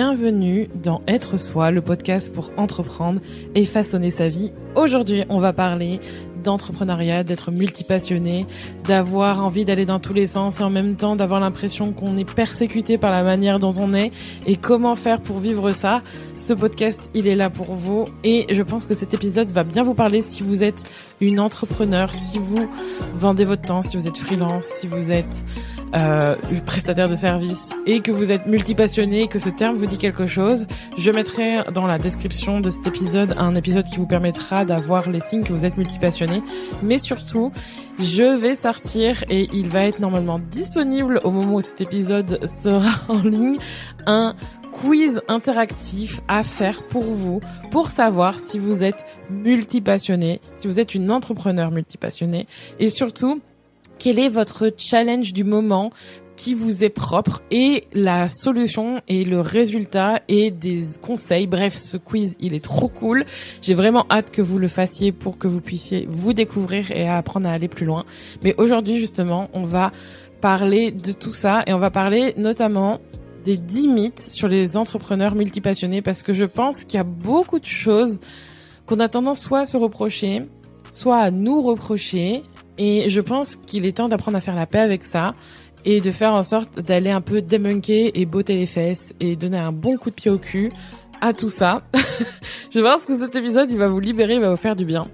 bienvenue dans Être Soi, le podcast pour entreprendre et façonner sa vie. Aujourd'hui, on va parler d'entrepreneuriat, d'être multipassionné, d'avoir envie d'aller dans tous les sens et en même temps d'avoir l'impression qu'on est persécuté par la manière dont on est et comment faire pour vivre ça. Ce podcast, il est là pour vous et je pense que cet épisode va bien vous parler si vous êtes une entrepreneur, si vous vendez votre temps, si vous êtes freelance, si vous êtes euh, prestataire de service et que vous êtes multipassionné, que ce terme vous dit quelque chose, je mettrai dans la description de cet épisode un épisode qui vous permettra d'avoir les signes que vous êtes multipassionné. Mais surtout, je vais sortir et il va être normalement disponible au moment où cet épisode sera en ligne un quiz interactif à faire pour vous pour savoir si vous êtes multipassionné, si vous êtes une entrepreneur multipassionné et surtout quel est votre challenge du moment qui vous est propre et la solution et le résultat et des conseils? Bref, ce quiz, il est trop cool. J'ai vraiment hâte que vous le fassiez pour que vous puissiez vous découvrir et apprendre à aller plus loin. Mais aujourd'hui, justement, on va parler de tout ça et on va parler notamment des 10 mythes sur les entrepreneurs multipassionnés parce que je pense qu'il y a beaucoup de choses qu'on a tendance soit à se reprocher, soit à nous reprocher et je pense qu'il est temps d'apprendre à faire la paix avec ça et de faire en sorte d'aller un peu démunker et botter les fesses et donner un bon coup de pied au cul à tout ça. je pense que cet épisode, il va vous libérer, il va vous faire du bien.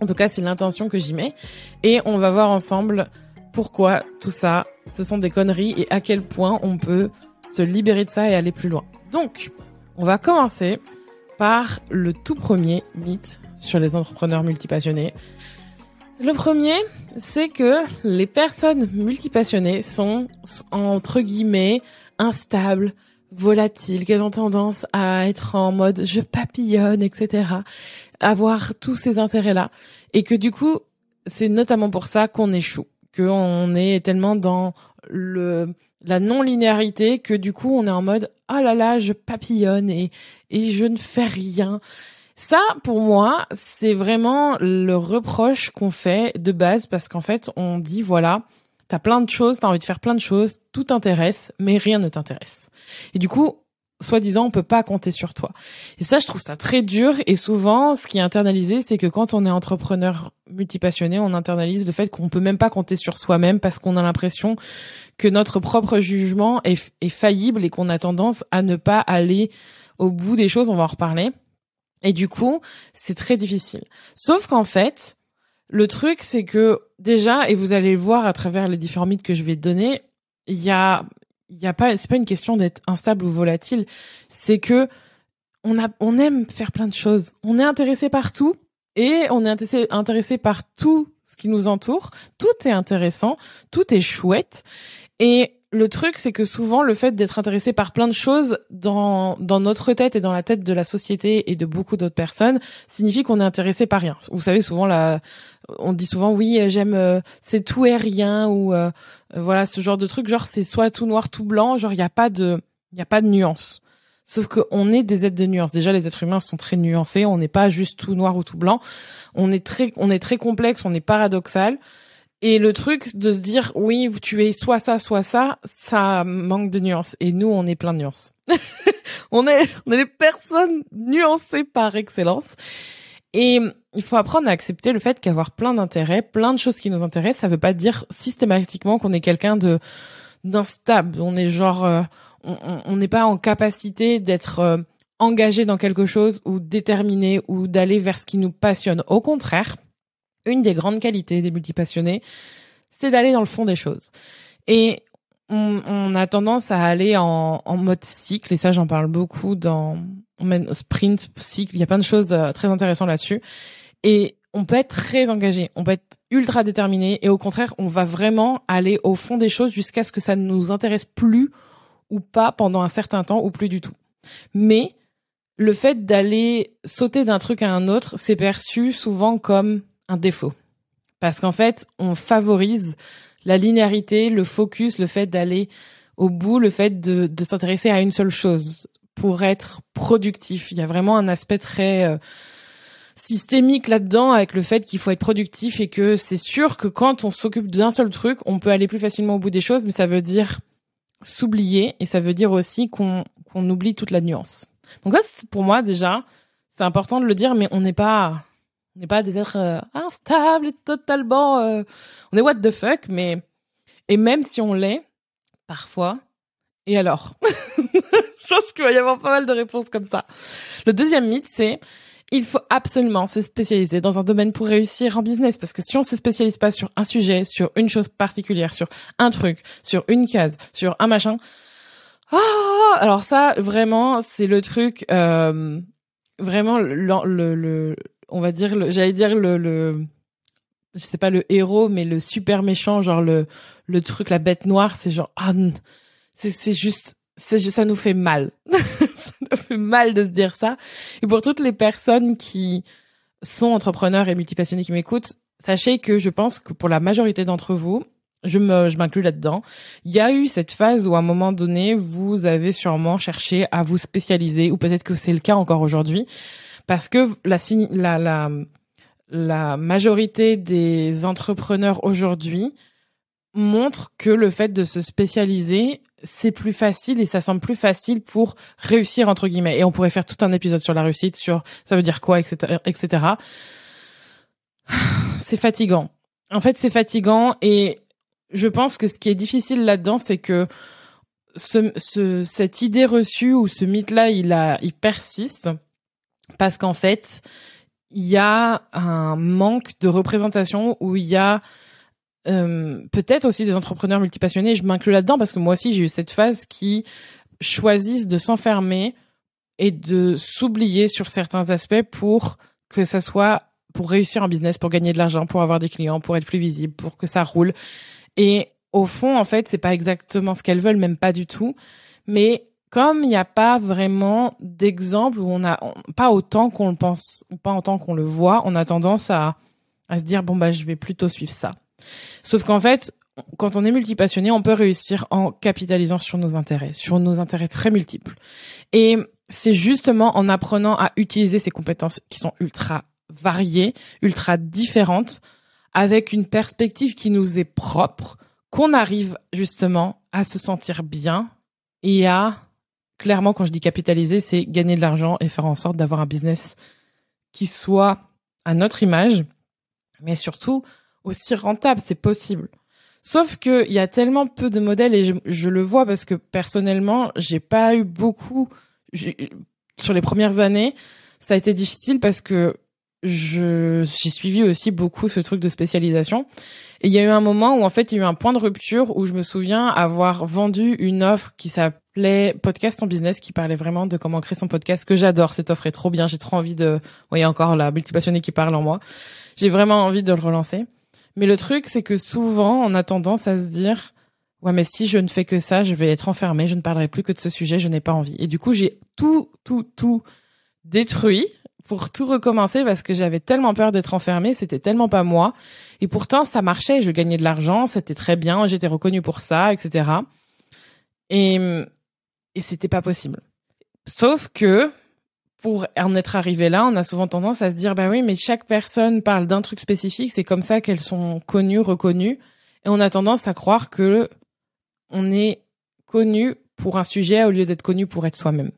En tout cas, c'est l'intention que j'y mets. Et on va voir ensemble pourquoi tout ça, ce sont des conneries et à quel point on peut se libérer de ça et aller plus loin. Donc, on va commencer par le tout premier mythe sur les entrepreneurs multipassionnés. Le premier, c'est que les personnes multipassionnées sont, entre guillemets, instables, volatiles, qu'elles ont tendance à être en mode je papillonne, etc., avoir tous ces intérêts-là. Et que du coup, c'est notamment pour ça qu'on échoue, qu'on est tellement dans le la non-linéarité que du coup on est en mode ah là là je papillonne et et je ne fais rien ça, pour moi, c'est vraiment le reproche qu'on fait de base parce qu'en fait, on dit voilà, t'as plein de choses, t'as envie de faire plein de choses, tout t'intéresse, mais rien ne t'intéresse. Et du coup, soi-disant, on peut pas compter sur toi. Et ça, je trouve ça très dur. Et souvent, ce qui est internalisé, c'est que quand on est entrepreneur multipassionné, on internalise le fait qu'on peut même pas compter sur soi-même parce qu'on a l'impression que notre propre jugement est, est faillible et qu'on a tendance à ne pas aller au bout des choses. On va en reparler. Et du coup, c'est très difficile. Sauf qu'en fait, le truc, c'est que déjà, et vous allez le voir à travers les différents mythes que je vais te donner, il y a, il y a pas, c'est pas une question d'être instable ou volatile. C'est que on a, on aime faire plein de choses. On est intéressé par tout et on est intéressé, intéressé par tout ce qui nous entoure. Tout est intéressant, tout est chouette. Et le truc, c'est que souvent, le fait d'être intéressé par plein de choses dans, dans notre tête et dans la tête de la société et de beaucoup d'autres personnes signifie qu'on est intéressé par rien. Vous savez, souvent, on dit souvent, oui, j'aime, euh, c'est tout et rien ou euh, voilà, ce genre de truc. Genre, c'est soit tout noir, tout blanc. Genre, il n'y a pas de, a pas de nuance. Sauf qu'on est des êtres de nuance. Déjà, les êtres humains sont très nuancés. On n'est pas juste tout noir ou tout blanc. On est très, on est très complexe. On est paradoxal. Et le truc de se dire oui, tu es soit ça, soit ça, ça manque de nuances. Et nous, on est plein de nuances. on est, on est des personnes nuancées par excellence. Et il faut apprendre à accepter le fait qu'avoir plein d'intérêts, plein de choses qui nous intéressent, ça veut pas dire systématiquement qu'on est quelqu'un de d'instable. On est genre, euh, on n'est pas en capacité d'être euh, engagé dans quelque chose ou déterminé ou d'aller vers ce qui nous passionne. Au contraire, une des grandes qualités des multipassionnés, c'est d'aller dans le fond des choses. Et on, a tendance à aller en, mode cycle, et ça j'en parle beaucoup dans sprint, cycle, il y a plein de choses euh, très intéressantes là-dessus. Et on peut être très engagé, on peut être ultra déterminé, et au contraire, on va vraiment aller au fond des choses jusqu'à ce que ça ne nous intéresse plus ou pas pendant un certain temps ou plus du tout. Mais le fait d'aller sauter d'un truc à un autre, c'est perçu souvent comme un défaut. Parce qu'en fait, on favorise la linéarité, le focus, le fait d'aller au bout, le fait de, s'intéresser à une seule chose pour être productif. Il y a vraiment un aspect très euh, systémique là-dedans avec le fait qu'il faut être productif et que c'est sûr que quand on s'occupe d'un seul truc, on peut aller plus facilement au bout des choses, mais ça veut dire s'oublier et ça veut dire aussi qu'on qu'on oublie toute la nuance. Donc ça, pour moi déjà, c'est important de le dire, mais on n'est pas, on n'est pas des êtres euh, instables et totalement, euh, on est what the fuck, mais et même si on l'est, parfois, et alors? Je pense qu'il va y avoir pas mal de réponses comme ça. Le deuxième mythe, c'est il faut absolument se spécialiser dans un domaine pour réussir en business parce que si on se spécialise pas sur un sujet, sur une chose particulière, sur un truc, sur une case, sur un machin, oh, alors ça vraiment c'est le truc euh, vraiment le, le, on va dire j'allais dire le, le je sais pas le héros mais le super méchant genre le le truc la bête noire c'est genre ah c'est c'est juste c'est ça nous fait mal ça nous fait mal de se dire ça et pour toutes les personnes qui sont entrepreneurs et multipassionnés qui m'écoutent sachez que je pense que pour la majorité d'entre vous je me je m'inclus là-dedans. Il y a eu cette phase où à un moment donné, vous avez sûrement cherché à vous spécialiser ou peut-être que c'est le cas encore aujourd'hui parce que la la la la majorité des entrepreneurs aujourd'hui montrent que le fait de se spécialiser, c'est plus facile et ça semble plus facile pour réussir entre guillemets. Et on pourrait faire tout un épisode sur la réussite, sur ça veut dire quoi, etc., etc. C'est fatigant. En fait, c'est fatigant et je pense que ce qui est difficile là-dedans, c'est que ce, ce, cette idée reçue ou ce mythe-là, il il persiste parce qu'en fait, il y a un manque de représentation où il y a euh, peut-être aussi des entrepreneurs multipassionnés. Je m'inclus là-dedans parce que moi aussi j'ai eu cette phase qui choisissent de s'enfermer et de s'oublier sur certains aspects pour que ça soit pour réussir en business, pour gagner de l'argent, pour avoir des clients, pour être plus visible, pour que ça roule. Et au fond, en fait, c'est pas exactement ce qu'elles veulent, même pas du tout. Mais comme il n'y a pas vraiment d'exemple où on a pas autant qu'on le pense, ou pas autant qu'on le voit, on a tendance à, à se dire bon bah je vais plutôt suivre ça. Sauf qu'en fait, quand on est multipassionné, on peut réussir en capitalisant sur nos intérêts, sur nos intérêts très multiples. Et c'est justement en apprenant à utiliser ces compétences qui sont ultra variées, ultra différentes, avec une perspective qui nous est propre, qu'on arrive justement à se sentir bien et à, clairement, quand je dis capitaliser, c'est gagner de l'argent et faire en sorte d'avoir un business qui soit à notre image, mais surtout aussi rentable, c'est possible. Sauf que il y a tellement peu de modèles et je, je le vois parce que personnellement, j'ai pas eu beaucoup sur les premières années. Ça a été difficile parce que j'ai suivi aussi beaucoup ce truc de spécialisation. Et il y a eu un moment où en fait il y a eu un point de rupture où je me souviens avoir vendu une offre qui s'appelait podcast en business qui parlait vraiment de comment créer son podcast que j'adore. Cette offre est trop bien. J'ai trop envie de voyez encore la multipassionnée qui parle en moi. J'ai vraiment envie de le relancer. Mais le truc c'est que souvent on a tendance à se dire ouais mais si je ne fais que ça je vais être enfermé je ne parlerai plus que de ce sujet je n'ai pas envie. Et du coup j'ai tout tout tout détruit pour tout recommencer parce que j'avais tellement peur d'être enfermée, c'était tellement pas moi. Et pourtant, ça marchait, je gagnais de l'argent, c'était très bien, j'étais reconnue pour ça, etc. Et, et c'était pas possible. Sauf que, pour en être arrivé là, on a souvent tendance à se dire, bah oui, mais chaque personne parle d'un truc spécifique, c'est comme ça qu'elles sont connues, reconnues. Et on a tendance à croire que on est connu pour un sujet au lieu d'être connu pour être soi-même.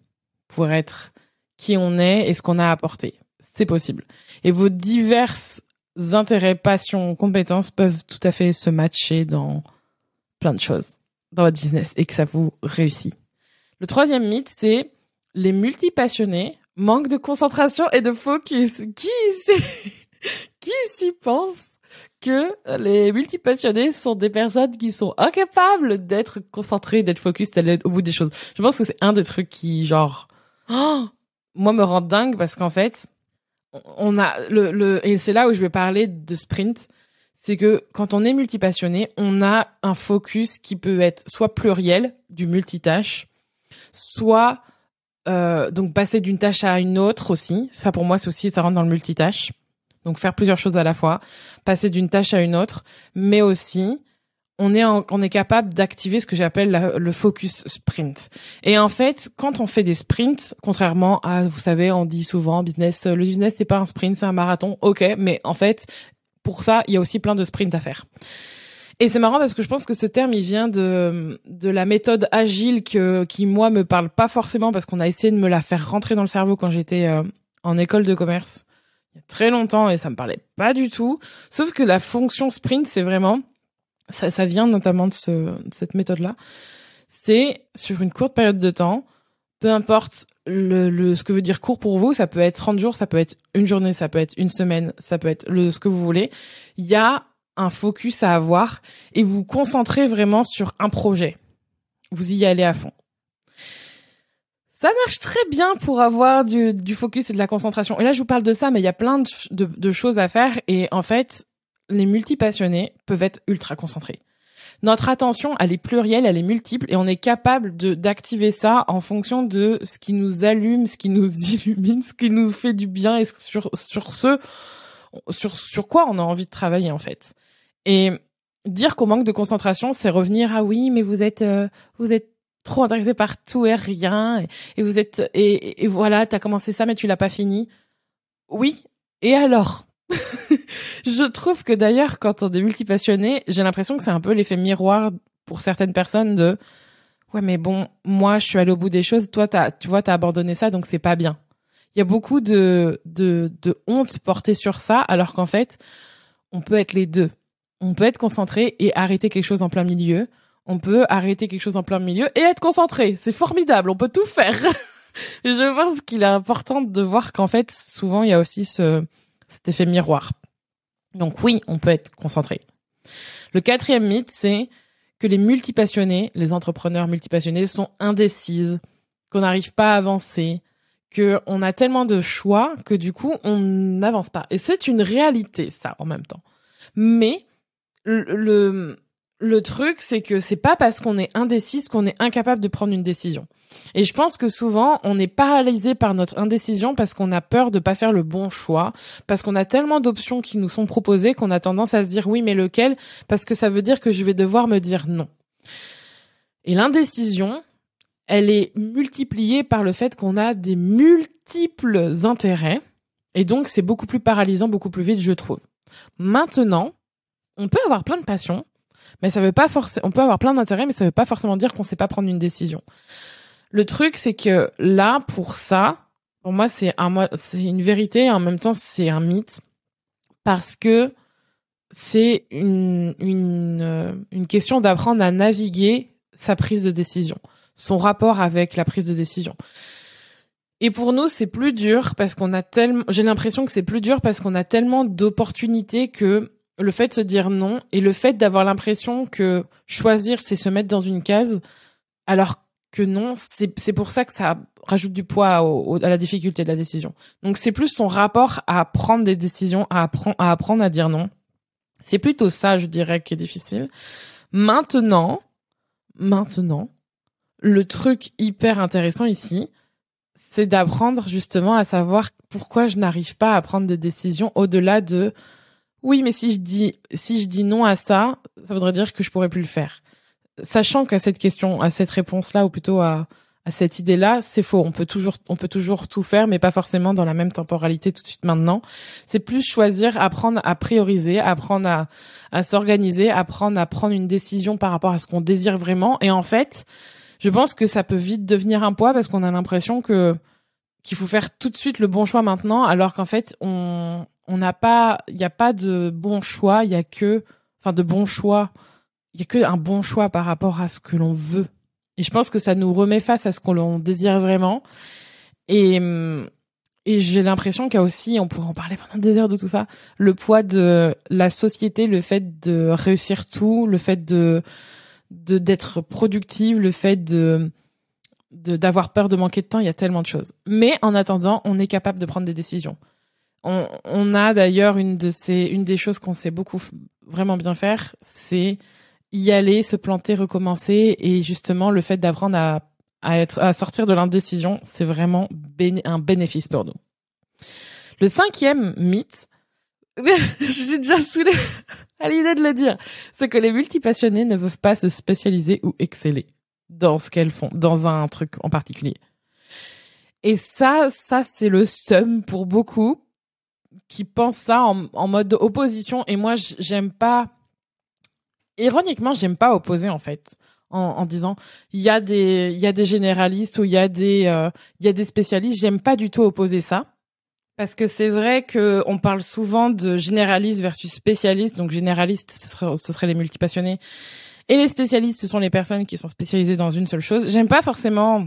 Pour être qui on est et ce qu'on a apporté. C'est possible. Et vos diverses intérêts, passions, compétences peuvent tout à fait se matcher dans plein de choses dans votre business et que ça vous réussit. Le troisième mythe, c'est les multipassionnés manquent de concentration et de focus. Qui qui s'y pense que les multipassionnés sont des personnes qui sont incapables d'être concentrées, d'être focus, d'aller au bout des choses? Je pense que c'est un des trucs qui, genre, oh, moi me rend dingue parce qu'en fait, on a le, le et c'est là où je vais parler de sprint, c'est que quand on est multipassionné, on a un focus qui peut être soit pluriel du multitâche, soit euh, donc passer d'une tâche à une autre aussi. Ça pour moi c'est aussi ça rentre dans le multitâche. Donc faire plusieurs choses à la fois, passer d'une tâche à une autre, mais aussi on est on est capable d'activer ce que j'appelle le focus sprint. Et en fait, quand on fait des sprints, contrairement à vous savez, on dit souvent business, le business c'est pas un sprint, c'est un marathon. OK, mais en fait, pour ça, il y a aussi plein de sprints à faire. Et c'est marrant parce que je pense que ce terme, il vient de, de la méthode agile que, qui, moi, me parle pas forcément parce qu'on a essayé de me la faire rentrer dans le cerveau quand j'étais euh, en école de commerce il y a très longtemps et ça me parlait pas du tout. Sauf que la fonction sprint, c'est vraiment, ça, ça vient notamment de, ce, de cette méthode-là. C'est sur une courte période de temps, peu importe le, le, ce que veut dire court pour vous, ça peut être 30 jours, ça peut être une journée, ça peut être une semaine, ça peut être le, ce que vous voulez. Il y a un focus à avoir et vous concentrez vraiment sur un projet. Vous y allez à fond. Ça marche très bien pour avoir du, du, focus et de la concentration. Et là, je vous parle de ça, mais il y a plein de, de, de choses à faire. Et en fait, les multipassionnés peuvent être ultra concentrés. Notre attention, elle est plurielle, elle est multiple, et on est capable d'activer ça en fonction de ce qui nous allume, ce qui nous illumine, ce qui nous fait du bien, et sur sur ce sur sur quoi on a envie de travailler en fait. Et dire qu'on manque de concentration, c'est revenir à oui, mais vous êtes euh, vous êtes trop intéressé par tout et rien et, vous êtes et, et voilà, t'as commencé ça mais tu l'as pas fini. Oui. Et alors? Je trouve que d'ailleurs quand on est multipassionné, j'ai l'impression que c'est un peu l'effet miroir pour certaines personnes de ouais mais bon, moi je suis allé au bout des choses, toi tu vois t'as abandonné ça donc c'est pas bien. Il y a beaucoup de de de honte portée sur ça alors qu'en fait, on peut être les deux. On peut être concentré et arrêter quelque chose en plein milieu on peut arrêter quelque chose en plein milieu et être concentré. C'est formidable, on peut tout faire. je pense qu'il est important de voir qu'en fait, souvent, il y a aussi ce, cet effet miroir. Donc oui, on peut être concentré. Le quatrième mythe, c'est que les multipassionnés, les entrepreneurs multipassionnés sont indécises, qu'on n'arrive pas à avancer, qu'on a tellement de choix que du coup, on n'avance pas. Et c'est une réalité, ça, en même temps. Mais le, le truc, c'est que c'est pas parce qu'on est indécis qu'on est incapable de prendre une décision. Et je pense que souvent, on est paralysé par notre indécision parce qu'on a peur de pas faire le bon choix, parce qu'on a tellement d'options qui nous sont proposées qu'on a tendance à se dire oui, mais lequel? Parce que ça veut dire que je vais devoir me dire non. Et l'indécision, elle est multipliée par le fait qu'on a des multiples intérêts. Et donc, c'est beaucoup plus paralysant, beaucoup plus vite, je trouve. Maintenant, on peut avoir plein de passions, mais ça veut pas forcément, on peut avoir plein d'intérêts, mais ça veut pas forcément dire qu'on sait pas prendre une décision. Le truc, c'est que là, pour ça, pour moi, c'est un, c'est une vérité et en même temps, c'est un mythe parce que c'est une, une, euh, une question d'apprendre à naviguer sa prise de décision, son rapport avec la prise de décision. Et pour nous, c'est plus dur parce qu'on a tellement, j'ai l'impression que c'est plus dur parce qu'on a tellement d'opportunités que le fait de se dire non et le fait d'avoir l'impression que choisir c'est se mettre dans une case alors que non c'est pour ça que ça rajoute du poids à la difficulté de la décision. Donc c'est plus son rapport à prendre des décisions à apprendre à dire non. C'est plutôt ça je dirais qui est difficile. Maintenant maintenant le truc hyper intéressant ici c'est d'apprendre justement à savoir pourquoi je n'arrive pas à prendre de décisions au-delà de oui, mais si je dis si je dis non à ça, ça voudrait dire que je pourrais plus le faire. Sachant qu'à cette question, à cette réponse-là, ou plutôt à, à cette idée-là, c'est faux. On peut toujours on peut toujours tout faire, mais pas forcément dans la même temporalité tout de suite maintenant. C'est plus choisir, apprendre à prioriser, apprendre à, à s'organiser, apprendre à prendre une décision par rapport à ce qu'on désire vraiment. Et en fait, je pense que ça peut vite devenir un poids parce qu'on a l'impression que qu'il faut faire tout de suite le bon choix maintenant, alors qu'en fait, on, on n'a pas, il n'y a pas de bon choix, il y a que, enfin, de bon choix, il y a que un bon choix par rapport à ce que l'on veut. Et je pense que ça nous remet face à ce qu'on désire vraiment. Et, et j'ai l'impression qu'il y a aussi, on pourrait en parler pendant des heures de tout ça, le poids de la société, le fait de réussir tout, le fait de de d'être productive, le fait de d'avoir peur de manquer de temps, il y a tellement de choses. Mais en attendant, on est capable de prendre des décisions. On, on a d'ailleurs une de ces, une des choses qu'on sait beaucoup vraiment bien faire, c'est y aller, se planter, recommencer, et justement le fait d'apprendre à, à être, à sortir de l'indécision, c'est vraiment un bénéfice pour nous. Le cinquième mythe, je suis déjà saoulée à l'idée de le dire, c'est que les multipassionnés ne peuvent pas se spécialiser ou exceller dans ce qu'elles font, dans un truc en particulier. Et ça, ça c'est le seum pour beaucoup qui pensent ça en, en mode opposition. Et moi, j'aime pas. ironiquement, j'aime pas opposer en fait. En, en disant il y a des il y a des généralistes ou il y a des euh, il y a des spécialistes j'aime pas du tout opposer ça parce que c'est vrai que on parle souvent de généraliste versus spécialiste donc généraliste ce serait ce serait les multipassionnés et les spécialistes ce sont les personnes qui sont spécialisées dans une seule chose j'aime pas forcément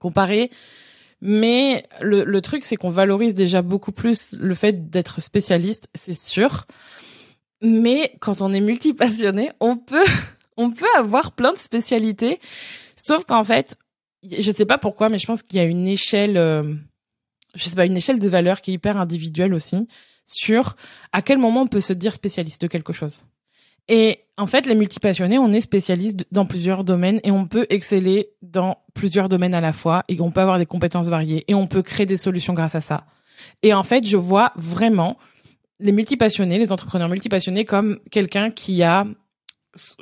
comparer mais le, le truc c'est qu'on valorise déjà beaucoup plus le fait d'être spécialiste c'est sûr mais quand on est multipassionné, on peut, on peut avoir plein de spécialités. Sauf qu'en fait, je sais pas pourquoi, mais je pense qu'il y a une échelle, euh, je sais pas, une échelle de valeur qui est hyper individuelle aussi sur à quel moment on peut se dire spécialiste de quelque chose. Et en fait, les multipassionnés, on est spécialiste dans plusieurs domaines et on peut exceller dans plusieurs domaines à la fois et on peut avoir des compétences variées et on peut créer des solutions grâce à ça. Et en fait, je vois vraiment les multipassionnés, les entrepreneurs multipassionnés comme quelqu'un qui a,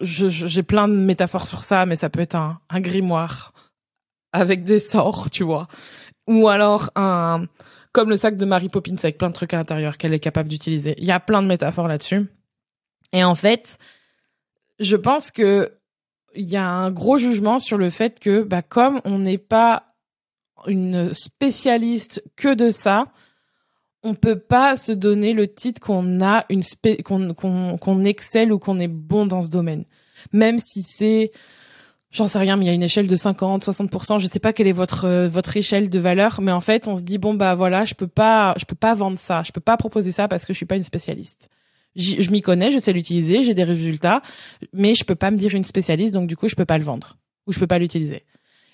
j'ai plein de métaphores sur ça, mais ça peut être un, un grimoire avec des sorts, tu vois, ou alors un, comme le sac de Mary Poppins avec plein de trucs à l'intérieur qu'elle est capable d'utiliser. Il y a plein de métaphores là-dessus. Et en fait, je pense que il y a un gros jugement sur le fait que, bah, comme on n'est pas une spécialiste que de ça, on peut pas se donner le titre qu'on a une qu'on qu'on excelle ou qu'on est bon dans ce domaine. Même si c'est j'en sais rien mais il y a une échelle de 50 60 je sais pas quelle est votre euh, votre échelle de valeur mais en fait on se dit bon bah voilà, je peux pas je peux pas vendre ça, je peux pas proposer ça parce que je suis pas une spécialiste. Je m'y connais, je sais l'utiliser, j'ai des résultats, mais je peux pas me dire une spécialiste donc du coup je peux pas le vendre ou je peux pas l'utiliser.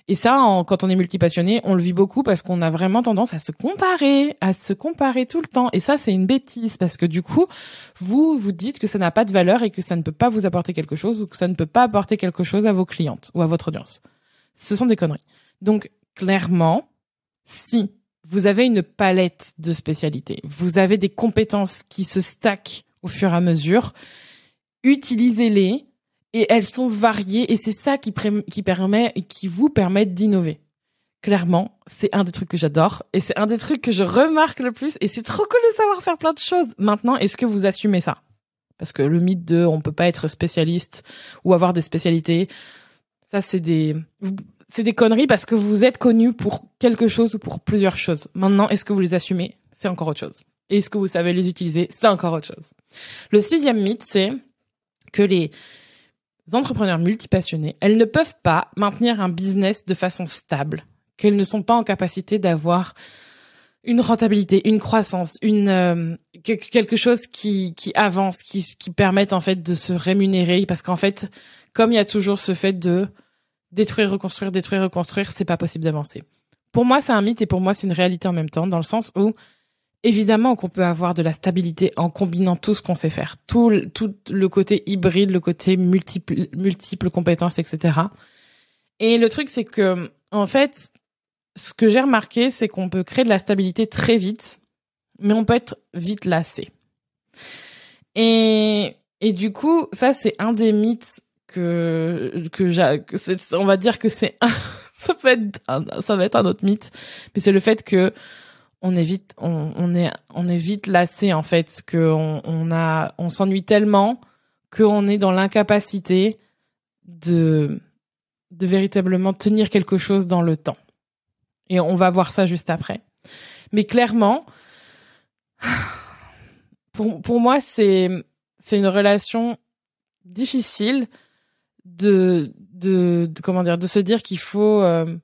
Et ça, quand on est multipassionné, on le vit beaucoup parce qu'on a vraiment tendance à se comparer, à se comparer tout le temps. Et ça, c'est une bêtise parce que du coup, vous vous dites que ça n'a pas de valeur et que ça ne peut pas vous apporter quelque chose ou que ça ne peut pas apporter quelque chose à vos clientes ou à votre audience. Ce sont des conneries. Donc, clairement, si vous avez une palette de spécialités, vous avez des compétences qui se stackent au fur et à mesure, utilisez-les et elles sont variées et c'est ça qui, permet et qui vous permet d'innover. Clairement, c'est un des trucs que j'adore et c'est un des trucs que je remarque le plus et c'est trop cool de savoir faire plein de choses. Maintenant, est-ce que vous assumez ça? Parce que le mythe de on peut pas être spécialiste ou avoir des spécialités, ça c'est des c'est des conneries parce que vous êtes connu pour quelque chose ou pour plusieurs choses. Maintenant, est-ce que vous les assumez? C'est encore autre chose. Est-ce que vous savez les utiliser? C'est encore autre chose. Le sixième mythe, c'est que les entrepreneurs multipassionnés, elles ne peuvent pas maintenir un business de façon stable, qu'elles ne sont pas en capacité d'avoir une rentabilité, une croissance, une euh, quelque chose qui qui avance, qui qui permette en fait de se rémunérer parce qu'en fait, comme il y a toujours ce fait de détruire, reconstruire, détruire, reconstruire, c'est pas possible d'avancer. Pour moi, c'est un mythe et pour moi, c'est une réalité en même temps dans le sens où Évidemment qu'on peut avoir de la stabilité en combinant tout ce qu'on sait faire, tout, tout le côté hybride, le côté multiple, multiples compétences, etc. Et le truc, c'est que, en fait, ce que j'ai remarqué, c'est qu'on peut créer de la stabilité très vite, mais on peut être vite lassé. Et, et du coup, ça, c'est un des mythes que, que j'ai, on va dire que c'est ça peut être ça va être un autre mythe, mais c'est le fait que on est vite, on, est, on est vite lassé en fait, que on, a, on s'ennuie tellement qu'on est dans l'incapacité de, de véritablement tenir quelque chose dans le temps. Et on va voir ça juste après. Mais clairement, pour, pour moi, c'est, c'est une relation difficile de, de, comment dire, de se dire qu'il faut, euh,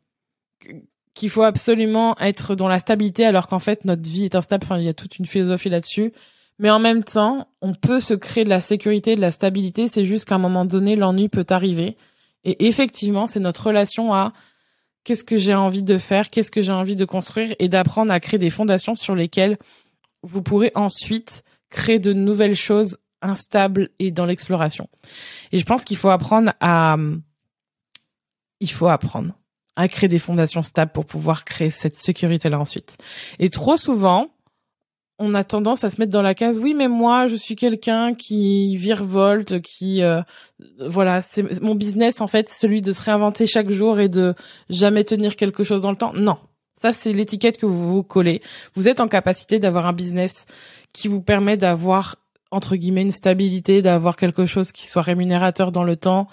qu'il faut absolument être dans la stabilité alors qu'en fait notre vie est instable. Enfin, il y a toute une philosophie là-dessus. Mais en même temps, on peut se créer de la sécurité, de la stabilité. C'est juste qu'à un moment donné, l'ennui peut arriver. Et effectivement, c'est notre relation à qu'est-ce que j'ai envie de faire, qu'est-ce que j'ai envie de construire et d'apprendre à créer des fondations sur lesquelles vous pourrez ensuite créer de nouvelles choses instables et dans l'exploration. Et je pense qu'il faut apprendre à, il faut apprendre à créer des fondations stables pour pouvoir créer cette sécurité-là ensuite. Et trop souvent, on a tendance à se mettre dans la case oui mais moi je suis quelqu'un qui virevolte qui euh, voilà c'est mon business en fait celui de se réinventer chaque jour et de jamais tenir quelque chose dans le temps. Non. Ça c'est l'étiquette que vous vous collez. Vous êtes en capacité d'avoir un business qui vous permet d'avoir entre guillemets une stabilité, d'avoir quelque chose qui soit rémunérateur dans le temps,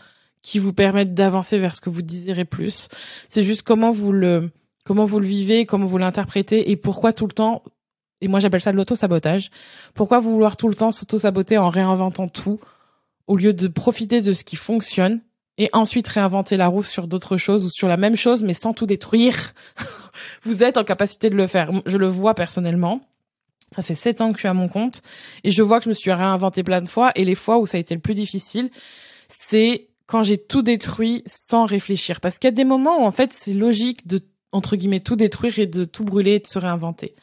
qui vous permette d'avancer vers ce que vous désirez plus. C'est juste comment vous le comment vous le vivez, comment vous l'interprétez et pourquoi tout le temps et moi j'appelle ça de l'auto-sabotage. Pourquoi vouloir tout le temps s'auto-saboter en réinventant tout au lieu de profiter de ce qui fonctionne et ensuite réinventer la roue sur d'autres choses ou sur la même chose mais sans tout détruire? vous êtes en capacité de le faire. Je le vois personnellement. Ça fait sept ans que je suis à mon compte et je vois que je me suis réinventé plein de fois et les fois où ça a été le plus difficile, c'est quand j'ai tout détruit sans réfléchir. Parce qu'il y a des moments où en fait c'est logique de entre guillemets tout détruire et de tout brûler et de se réinventer.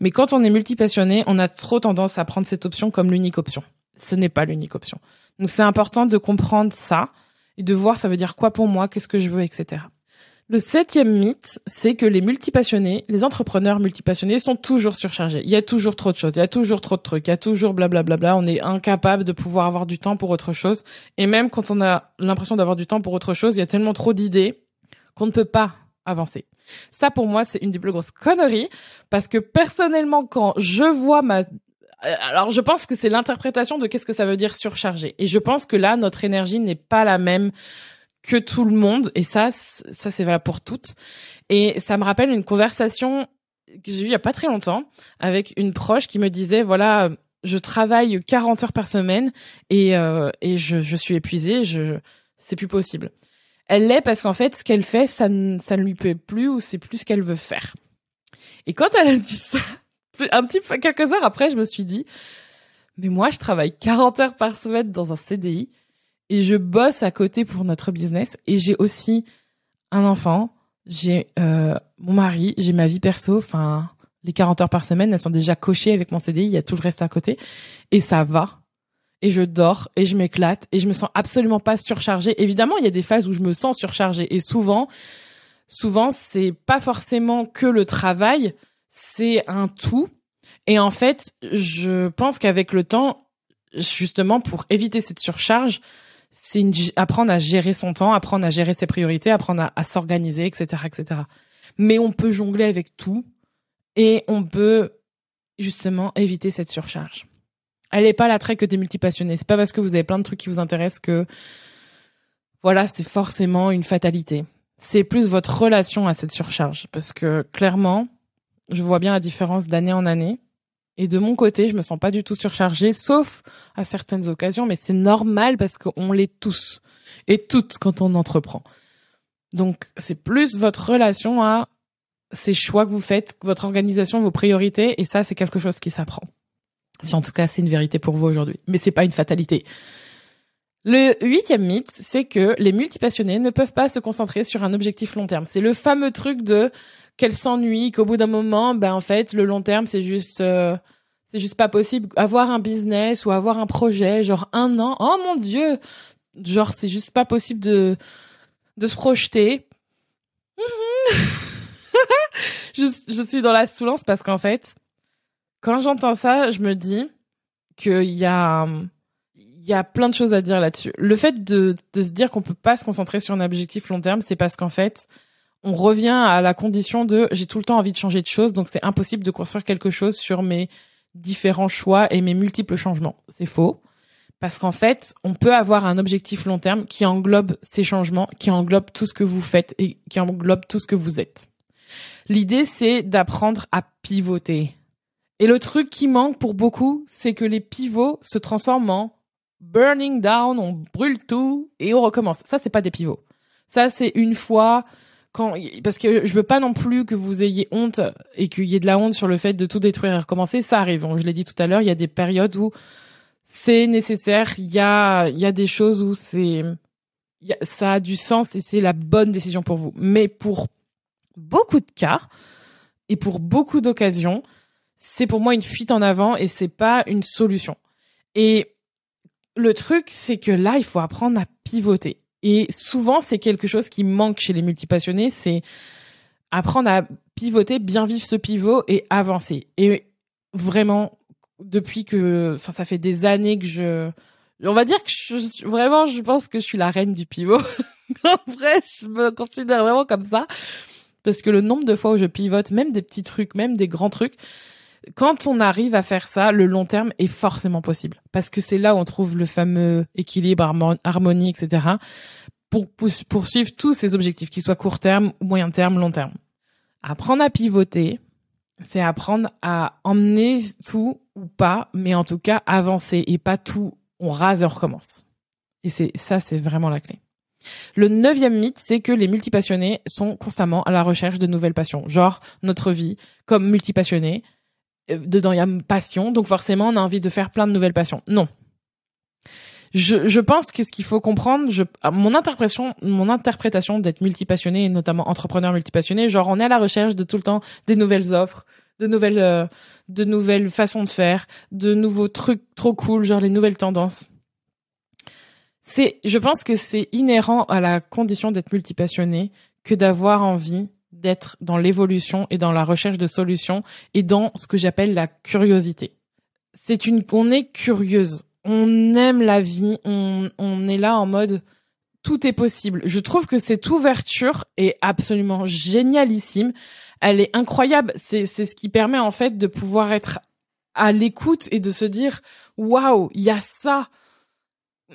Mais quand on est multipassionné, on a trop tendance à prendre cette option comme l'unique option. Ce n'est pas l'unique option. Donc c'est important de comprendre ça et de voir ça veut dire quoi pour moi, qu'est-ce que je veux, etc. Le septième mythe, c'est que les multipassionnés, les entrepreneurs multipassionnés sont toujours surchargés. Il y a toujours trop de choses, il y a toujours trop de trucs, il y a toujours blablabla. On est incapable de pouvoir avoir du temps pour autre chose. Et même quand on a l'impression d'avoir du temps pour autre chose, il y a tellement trop d'idées qu'on ne peut pas avancer. Ça, pour moi, c'est une des plus grosses conneries parce que personnellement, quand je vois ma alors je pense que c'est l'interprétation de qu'est-ce que ça veut dire surcharger. Et je pense que là, notre énergie n'est pas la même que tout le monde. Et ça, ça c'est valable pour toutes. Et ça me rappelle une conversation que j'ai eue il y a pas très longtemps avec une proche qui me disait, voilà, je travaille 40 heures par semaine et, euh, et je, je suis épuisée, je, c'est plus possible. Elle l'est parce qu'en fait, ce qu'elle fait, ça, ne, ça ne lui plaît plus ou c'est plus ce qu'elle veut faire. Et quand elle a dit ça, un petit peu, quelques heures après, je me suis dit, mais moi, je travaille 40 heures par semaine dans un CDI et je bosse à côté pour notre business. Et j'ai aussi un enfant, j'ai euh, mon mari, j'ai ma vie perso, enfin les 40 heures par semaine, elles sont déjà cochées avec mon CDI, il y a tout le reste à côté. Et ça va. Et je dors. Et je m'éclate. Et je me sens absolument pas surchargée. Évidemment, il y a des phases où je me sens surchargée. Et souvent souvent c'est pas forcément que le travail, c'est un tout. Et en fait, je pense qu'avec le temps, justement pour éviter cette surcharge, c'est une, apprendre à gérer son temps, apprendre à gérer ses priorités, apprendre à, s'organiser, etc., etc. Mais on peut jongler avec tout et on peut justement éviter cette surcharge. Elle n'est pas la trait que des multipassionnés. C'est pas parce que vous avez plein de trucs qui vous intéressent que voilà, c'est forcément une fatalité. C'est plus votre relation à cette surcharge parce que clairement, je vois bien la différence d'année en année. Et de mon côté, je me sens pas du tout surchargée, sauf à certaines occasions, mais c'est normal parce qu'on l'est tous et toutes quand on entreprend. Donc, c'est plus votre relation à ces choix que vous faites, votre organisation, vos priorités, et ça, c'est quelque chose qui s'apprend. Si en tout cas, c'est une vérité pour vous aujourd'hui. Mais c'est pas une fatalité. Le huitième mythe, c'est que les multipassionnés ne peuvent pas se concentrer sur un objectif long terme. C'est le fameux truc de qu'elle s'ennuie, qu'au bout d'un moment, ben en fait, le long terme, c'est juste, euh, c'est juste pas possible. Avoir un business ou avoir un projet, genre un an, oh mon dieu, genre c'est juste pas possible de de se projeter. je, je suis dans la soulance parce qu'en fait, quand j'entends ça, je me dis qu'il y a il y a plein de choses à dire là-dessus. Le fait de, de se dire qu'on peut pas se concentrer sur un objectif long terme, c'est parce qu'en fait, on revient à la condition de j'ai tout le temps envie de changer de choses, donc c'est impossible de construire quelque chose sur mes différents choix et mes multiples changements. C'est faux. Parce qu'en fait, on peut avoir un objectif long terme qui englobe ces changements, qui englobe tout ce que vous faites et qui englobe tout ce que vous êtes. L'idée, c'est d'apprendre à pivoter. Et le truc qui manque pour beaucoup, c'est que les pivots se transforment en burning down, on brûle tout et on recommence. Ça, c'est pas des pivots. Ça, c'est une fois quand parce que je veux pas non plus que vous ayez honte et qu'il y ait de la honte sur le fait de tout détruire et recommencer. Ça arrive. Je l'ai dit tout à l'heure, il y a des périodes où c'est nécessaire. Il y a il y a des choses où c'est ça a du sens et c'est la bonne décision pour vous. Mais pour beaucoup de cas et pour beaucoup d'occasions, c'est pour moi une fuite en avant et c'est pas une solution. Et le truc, c'est que là, il faut apprendre à pivoter. Et souvent, c'est quelque chose qui manque chez les multipassionnés, c'est apprendre à pivoter, bien vivre ce pivot et avancer. Et vraiment, depuis que, enfin, ça fait des années que je, on va dire que je, vraiment, je pense que je suis la reine du pivot. en vrai, je me considère vraiment comme ça. Parce que le nombre de fois où je pivote, même des petits trucs, même des grands trucs, quand on arrive à faire ça, le long terme est forcément possible. Parce que c'est là où on trouve le fameux équilibre, harmonie, etc. Pour poursuivre tous ces objectifs, qu'ils soient court terme, moyen terme, long terme. Apprendre à pivoter, c'est apprendre à emmener tout ou pas, mais en tout cas avancer et pas tout, on rase et on recommence. Et c'est ça, c'est vraiment la clé. Le neuvième mythe, c'est que les multipassionnés sont constamment à la recherche de nouvelles passions. Genre, notre vie, comme multipassionnés, dedans il y a passion, donc forcément on a envie de faire plein de nouvelles passions. Non. Je, je pense que ce qu'il faut comprendre, je, mon interprétation, mon interprétation d'être multipassionné et notamment entrepreneur multipassionné, genre on est à la recherche de tout le temps des nouvelles offres, de nouvelles, euh, de nouvelles façons de faire, de nouveaux trucs trop cool, genre les nouvelles tendances. C'est, je pense que c'est inhérent à la condition d'être multipassionné que d'avoir envie d'être dans l'évolution et dans la recherche de solutions et dans ce que j'appelle la curiosité. C'est une, on est curieuse. On aime la vie. On, on est là en mode, tout est possible. Je trouve que cette ouverture est absolument génialissime. Elle est incroyable. C'est, c'est ce qui permet en fait de pouvoir être à l'écoute et de se dire, waouh, il y a ça.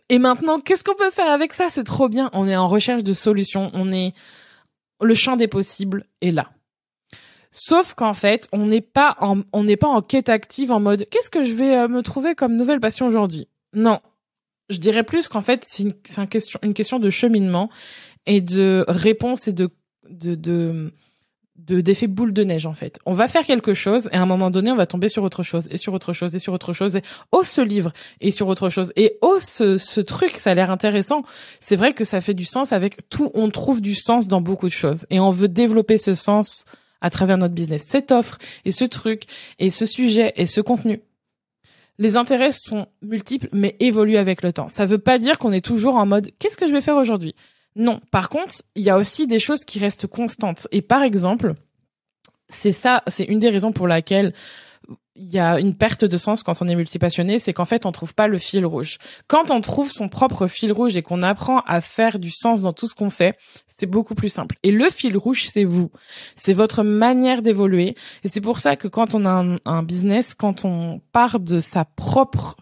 Et maintenant, qu'est-ce qu'on peut faire avec ça? C'est trop bien. On est en recherche de solutions. On est, le champ des possibles est là. Sauf qu'en fait, on n'est pas en, on n'est pas en quête active en mode qu'est-ce que je vais euh, me trouver comme nouvelle passion aujourd'hui? Non, je dirais plus qu'en fait c'est une, question, une de cheminement et de réponse et de de, de de d'effet boule de neige en fait. On va faire quelque chose et à un moment donné on va tomber sur autre chose et sur autre chose et sur autre chose et oh ce livre et sur autre chose et oh ce, ce truc ça a l'air intéressant. C'est vrai que ça fait du sens avec tout on trouve du sens dans beaucoup de choses et on veut développer ce sens à travers notre business. Cette offre et ce truc et ce sujet et ce contenu. Les intérêts sont multiples mais évoluent avec le temps. Ça veut pas dire qu'on est toujours en mode qu'est-ce que je vais faire aujourd'hui? Non. Par contre, il y a aussi des choses qui restent constantes. Et par exemple, c'est ça, c'est une des raisons pour laquelle il y a une perte de sens quand on est multipassionné, c'est qu'en fait on trouve pas le fil rouge. Quand on trouve son propre fil rouge et qu'on apprend à faire du sens dans tout ce qu'on fait, c'est beaucoup plus simple. Et le fil rouge, c'est vous, c'est votre manière d'évoluer. Et c'est pour ça que quand on a un, un, business, quand on part de sa propre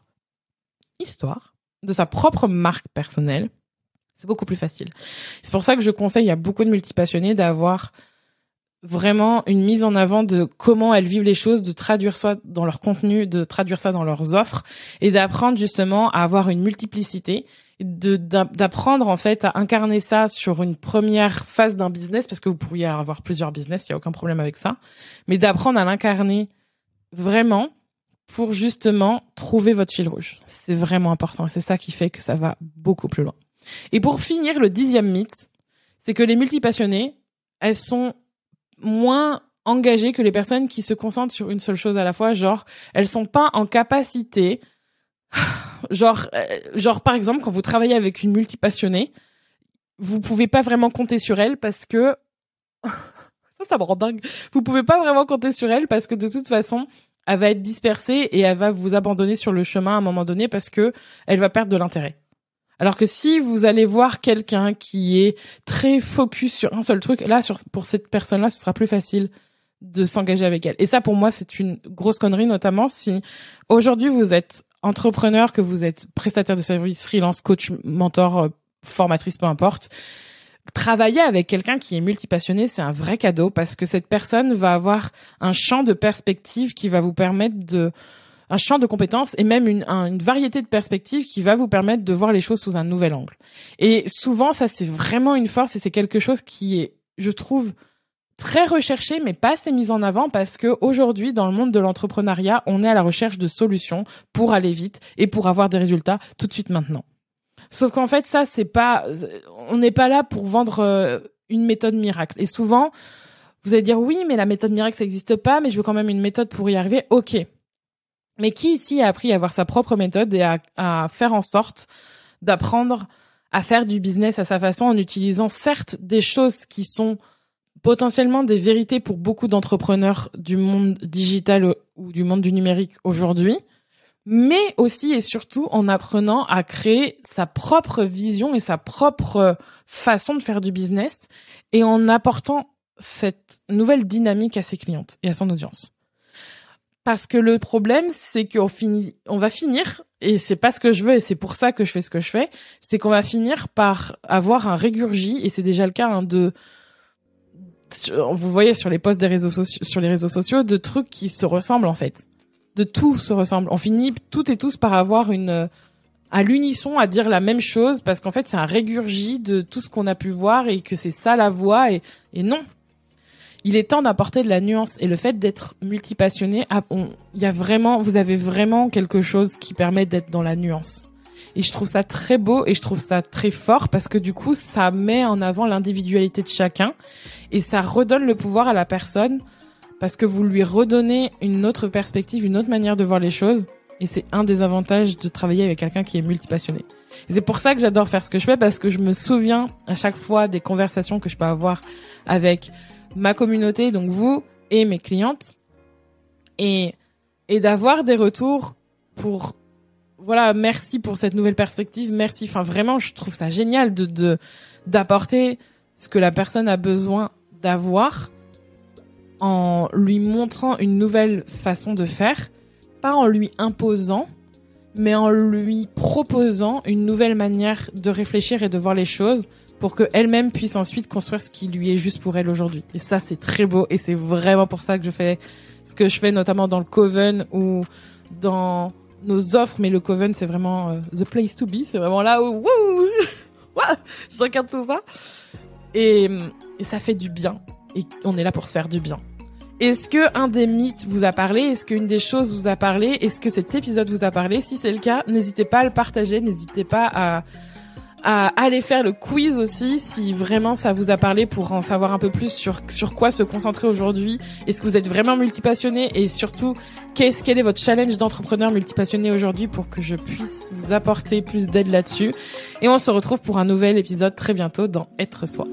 histoire, de sa propre marque personnelle, c'est beaucoup plus facile. C'est pour ça que je conseille à beaucoup de multipassionnés d'avoir vraiment une mise en avant de comment elles vivent les choses, de traduire ça dans leur contenu, de traduire ça dans leurs offres et d'apprendre justement à avoir une multiplicité, d'apprendre en fait à incarner ça sur une première phase d'un business parce que vous pourriez avoir plusieurs business, il y a aucun problème avec ça, mais d'apprendre à l'incarner vraiment pour justement trouver votre fil rouge. C'est vraiment important, c'est ça qui fait que ça va beaucoup plus loin. Et pour finir, le dixième mythe, c'est que les multipassionnées, elles sont moins engagées que les personnes qui se concentrent sur une seule chose à la fois. Genre, elles sont pas en capacité, genre, euh, genre par exemple, quand vous travaillez avec une multipassionnée, vous pouvez pas vraiment compter sur elle parce que ça, ça me rend dingue. Vous pouvez pas vraiment compter sur elle parce que de toute façon, elle va être dispersée et elle va vous abandonner sur le chemin à un moment donné parce que elle va perdre de l'intérêt. Alors que si vous allez voir quelqu'un qui est très focus sur un seul truc, là, pour cette personne-là, ce sera plus facile de s'engager avec elle. Et ça, pour moi, c'est une grosse connerie, notamment si aujourd'hui vous êtes entrepreneur, que vous êtes prestataire de services, freelance, coach, mentor, euh, formatrice, peu importe. Travailler avec quelqu'un qui est multipassionné, c'est un vrai cadeau parce que cette personne va avoir un champ de perspective qui va vous permettre de un champ de compétences et même une, une variété de perspectives qui va vous permettre de voir les choses sous un nouvel angle. Et souvent, ça c'est vraiment une force et c'est quelque chose qui est, je trouve, très recherché mais pas assez mis en avant parce que aujourd'hui dans le monde de l'entrepreneuriat, on est à la recherche de solutions pour aller vite et pour avoir des résultats tout de suite maintenant. Sauf qu'en fait ça c'est pas on n'est pas là pour vendre euh, une méthode miracle et souvent vous allez dire oui mais la méthode miracle ça n'existe pas mais je veux quand même une méthode pour y arriver. OK. Mais qui ici a appris à avoir sa propre méthode et à, faire en sorte d'apprendre à faire du business à sa façon en utilisant certes des choses qui sont potentiellement des vérités pour beaucoup d'entrepreneurs du monde digital ou du monde du numérique aujourd'hui, mais aussi et surtout en apprenant à créer sa propre vision et sa propre façon de faire du business et en apportant cette nouvelle dynamique à ses clientes et à son audience parce que le problème, c'est qu'on on va finir, et c'est pas ce que je veux, et c'est pour ça que je fais ce que je fais, c'est qu'on va finir par avoir un régurgie, et c'est déjà le cas hein, de, vous voyez sur les posts des réseaux sociaux, sur les réseaux sociaux, de trucs qui se ressemblent en fait, de tout se ressemble. On finit toutes et tous par avoir une, à l'unisson à dire la même chose, parce qu'en fait c'est un régurgie de tout ce qu'on a pu voir et que c'est ça la voix, et non, il est temps d'apporter de la nuance et le fait d'être multipassionné, ah, il y a vraiment, vous avez vraiment quelque chose qui permet d'être dans la nuance. Et je trouve ça très beau et je trouve ça très fort parce que du coup, ça met en avant l'individualité de chacun et ça redonne le pouvoir à la personne parce que vous lui redonnez une autre perspective, une autre manière de voir les choses. Et c'est un des avantages de travailler avec quelqu'un qui est multipassionné. C'est pour ça que j'adore faire ce que je fais parce que je me souviens à chaque fois des conversations que je peux avoir avec ma communauté, donc vous et mes clientes, et, et d'avoir des retours pour, voilà, merci pour cette nouvelle perspective, merci. Enfin, vraiment, je trouve ça génial de, de, d'apporter ce que la personne a besoin d'avoir en lui montrant une nouvelle façon de faire, pas en lui imposant, mais en lui proposant une nouvelle manière de réfléchir et de voir les choses pour qu'elle-même puisse ensuite construire ce qui lui est juste pour elle aujourd'hui. Et ça, c'est très beau et c'est vraiment pour ça que je fais ce que je fais, notamment dans le Coven ou dans nos offres. Mais le Coven, c'est vraiment euh, the place to be. C'est vraiment là où je regarde tout ça. Et, et ça fait du bien. Et on est là pour se faire du bien. Est-ce que un des mythes vous a parlé? Est-ce qu'une des choses vous a parlé? Est-ce que cet épisode vous a parlé? Si c'est le cas, n'hésitez pas à le partager, n'hésitez pas à à aller faire le quiz aussi si vraiment ça vous a parlé pour en savoir un peu plus sur sur quoi se concentrer aujourd'hui. Est-ce que vous êtes vraiment multipassionné? Et surtout qu'est-ce quel est votre challenge d'entrepreneur multipassionné aujourd'hui pour que je puisse vous apporter plus d'aide là-dessus? Et on se retrouve pour un nouvel épisode très bientôt dans Être soi.